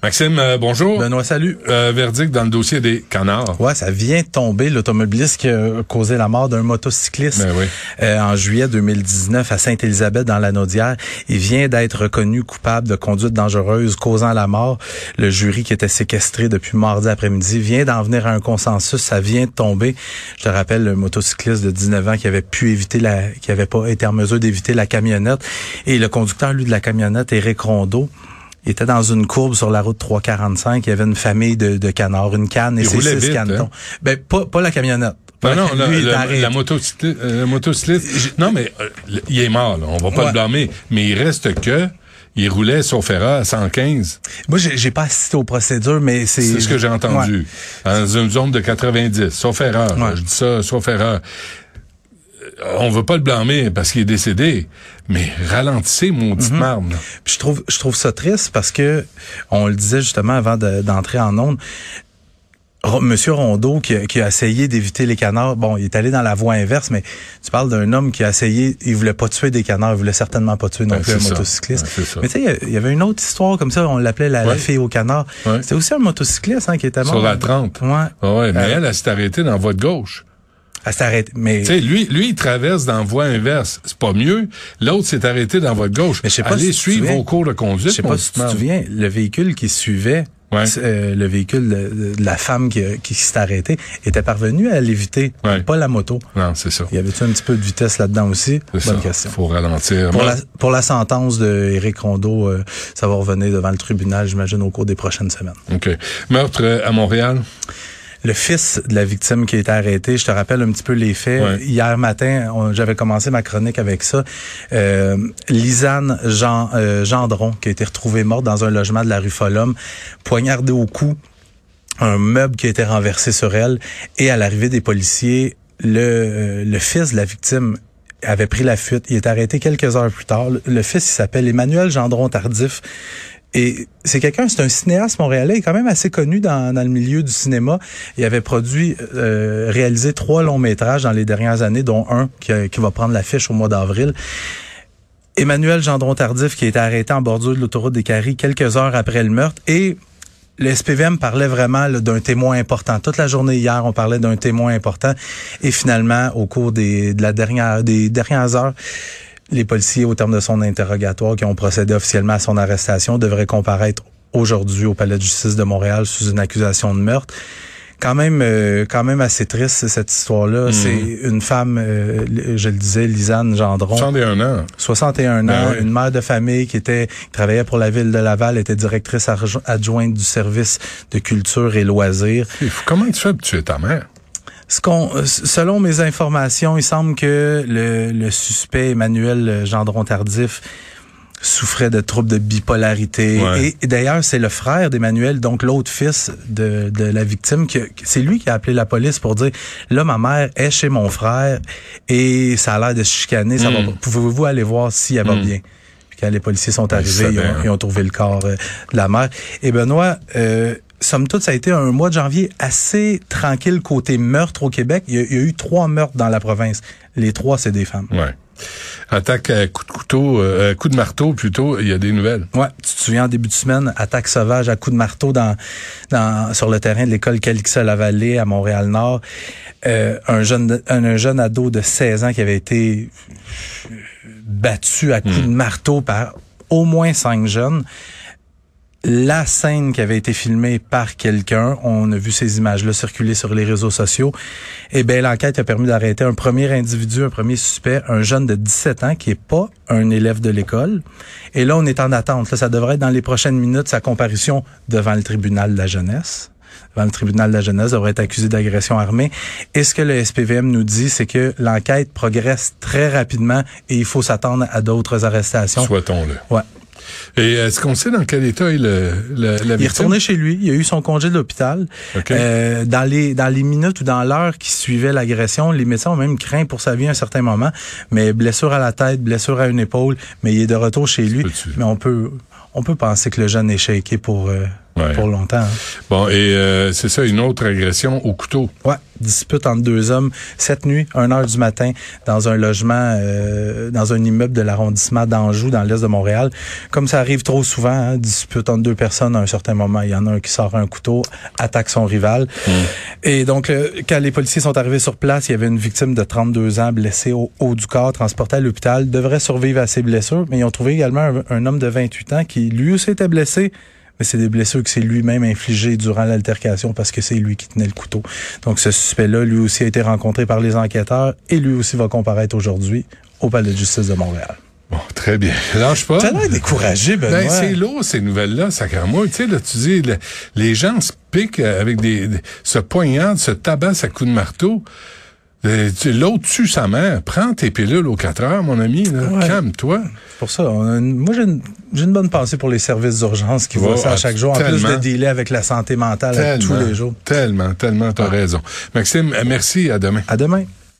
Maxime, euh, bonjour. Benoît, salut. Euh, verdict dans le dossier des canards. Ouais, ça vient de tomber l'automobiliste qui a causé la mort d'un motocycliste Ben oui. euh, en juillet 2019 à Sainte-Élisabeth dans la Naudière. Il vient d'être reconnu coupable de conduite dangereuse causant la mort. Le jury qui était séquestré depuis mardi après-midi vient d'en venir à un consensus. Ça vient de tomber. Je te rappelle le motocycliste de 19 ans qui avait pu éviter la, qui avait pas été en mesure d'éviter la camionnette et le conducteur lui de la camionnette, Éric Rondeau. Il était dans une courbe sur la route 345. Il y avait une famille de, de canards, une canne et ses six vite, canetons. hein? Ben, pas, pas la camionnette. Ben non, la- la, la- la euh, motocycliste- non, mais euh, il est mort, là. on va pas Ouais. le blâmer. Mais il reste que il roulait sauf erreur à 115. Moi, j'ai j'ai pas assisté aux procédures, mais c'est... C'est ce que j'ai entendu. Ouais. Dans une zone de 90, sauf erreur. Ouais. Je dis ça, sauf erreur. Euh, On veut pas le blâmer parce qu'il est décédé, mais ralentissez, Mhm. marde. là. Puis je trouve, je trouve ça triste parce que, on le disait justement avant de- d'entrer en onde, Monsieur Rondeau qui a, qui a essayé d'éviter les canards, bon, il est allé dans la voie inverse, mais tu parles d'un homme qui a essayé, il voulait pas tuer des canards, il voulait certainement pas tuer non Ben, plus un ça. motocycliste. Ben, mais tu sais, il y avait une autre histoire comme ça, on l'appelait la, la Ouais. fille au canard. Ouais. C'était aussi un motocycliste hein, qui était mort. Sur la 30. Ouais. Ah ouais, mais Euh, elle, elle s'est arrêtée dans la voie de gauche. Mais lui, lui, il traverse dans la voie inverse. C'est pas mieux. L'autre s'est arrêté dans de gauche. Mais je sais pas Allez si suivre vos cours de conduite. Je sais pas si tu te souviens, le véhicule qui suivait, Ouais. euh, le véhicule de, de la femme qui, a- qui s'est arrêtée, était parvenu à l'éviter, Ouais. pas la moto. Non, c'est ça. Il y avait-tu un petit peu de vitesse là-dedans aussi? C'est Bonne ça. question. Faut ralentir. Pour la, pour la sentence de Éric Rondeau, euh, ça va revenir devant le tribunal, j'imagine, au cours des prochaines semaines. OK. Meurtre euh, à Montréal? Le fils de la victime qui a été arrêté, je te rappelle un petit peu les faits. Ouais. Hier matin, j'avais commencé ma chronique avec ça. Euh, Lisanne Jean, euh, Gendron, qui a été retrouvée morte dans un logement de la rue Folhomme, poignardée au cou, un meuble qui a été renversé sur elle, et à l'arrivée des policiers, le, euh, le fils de la victime avait pris la fuite. Il est arrêté quelques heures plus tard. Le, le fils, il s'appelle Emmanuel Gendron Tardif. Et c'est quelqu'un, c'est un cinéaste montréalais, quand même assez connu dans, dans le milieu du cinéma. Il avait produit, euh, réalisé trois longs métrages dans les dernières années, dont un qui, a- qui va prendre l'affiche au mois d'avril. Emmanuel Gendron Tardif qui a été arrêté en bordure de l'autoroute des Caries quelques heures après le meurtre et le SPVM parlait vraiment d'un témoin important. Toute la journée hier, on parlait d'un témoin important. Et finalement, au cours des, de la dernière, des dernières heures, les policiers, au terme de son interrogatoire, qui ont procédé officiellement à son arrestation, devraient comparaître aujourd'hui au Palais de justice de Montréal sous une accusation de meurtre. Quand même, euh, quand même assez triste cette histoire-là. C'est une femme, euh, je le disais, Lisanne Gendron. 61 ans. 61 Ben ans, oui. une mère de famille qui était qui travaillait pour la ville de Laval, était directrice adjo- adjointe du service de culture et loisirs. Comment tu fais pour tuer ta mère? Ce qu'on, euh, selon mes informations, il semble que le, le suspect Emmanuel Gendron Tardif souffrait de troubles de bipolarité. Ouais. Et, et d'ailleurs, c'est le frère d'Emmanuel, donc l'autre fils de, de la victime, que, c'est lui qui a appelé la police pour dire, là, ma mère est chez mon frère et ça a l'air de se chicaner. Ça va Mm. pas. Pouvez-vous aller voir si elle va Mm. bien? Puis quand les policiers sont arrivés, ils ont, ils ont trouvé le corps euh, de la mère. Et Benoît, euh, somme toute, ça a été un mois de janvier assez tranquille côté meurtre au Québec. Il y a, il y a eu trois meurtres dans la province. Les trois, c'est des femmes. Ouais. Attaque à coup de couteau, euh, coup de marteau plutôt, il y a des nouvelles. Ouais, tu te souviens en début de semaine, attaque sauvage à coups de marteau dans, dans sur le terrain de l'école Calixa la Vallée à Montréal-Nord. Euh, un jeune un, un jeune ado de 16 ans qui avait été battu à coups de marteau par au moins cinq jeunes. La scène qui avait été filmée par quelqu'un, on a vu ces images-là circuler sur les réseaux sociaux. Eh bien, l'enquête a permis d'arrêter un premier individu, un premier suspect, un jeune de 17 ans qui est pas un élève de l'école. Et là, on est en attente. Là, ça devrait être dans les prochaines minutes sa comparution devant le tribunal de la jeunesse. Devant le tribunal de la jeunesse, devrait être accusé d'agression armée. Et ce que le SPVM nous dit, c'est que l'enquête progresse très rapidement et il faut s'attendre à d'autres arrestations. Souhaitons-le. Ouais. Et est-ce qu'on sait dans quel état est le, le- la Il est retourné chez lui. Il a eu son congé de l'hôpital. Euh, dans les dans les minutes ou dans l'heure qui suivait l'agression, les médecins ont même craint pour sa vie à un certain moment. Mais blessure à la tête, blessure à une épaule, mais il est de retour chez lui. Mais on peut on peut penser que le jeune est shaké pour euh, Ouais. pour longtemps. hein. Bon, et euh, c'est ça, une autre agression au couteau. Ouais, dispute entre deux hommes cette nuit, 1 heure du matin, dans un logement, euh, dans un immeuble de l'arrondissement d'Anjou, dans l'est de Montréal. Comme ça arrive trop souvent, hein, dispute entre deux personnes à un certain moment. Il y en a un qui sort un couteau, attaque son rival. Et donc, euh, quand les policiers sont arrivés sur place, il y avait une victime de 32 ans blessée au haut du corps, transportée à l'hôpital, devrait survivre à ses blessures. Mais ils ont trouvé également un, un homme de 28 ans qui lui aussi était blessé mais c'est des blessures que c'est lui-même infligé durant l'altercation parce que c'est lui qui tenait le couteau. Donc ce suspect-là, lui aussi a été rencontré par les enquêteurs et lui aussi va comparaître aujourd'hui au palais de justice de Montréal. Bon, très bien. Lâche pas? T'as l'air découragé, Benoît. Ben, c'est lourd, ces nouvelles-là, sacrément. Tu sais, là, tu dis, le- les gens se piquent avec des, des- se poignardent, se tabassent à coups de marteau. Euh, L'autre tue sa mère. Prends tes pilules aux 4 heures, mon ami. Ouais. Calme-toi. Pour ça. on a une- moi, j'ai une, bonne pensée pour les services d'urgence qui voient ça à ah, chaque jour, en plus de dealer avec la santé mentale à tous les jours. Tellement, tellement, t'as raison. Maxime, merci. À demain. À demain.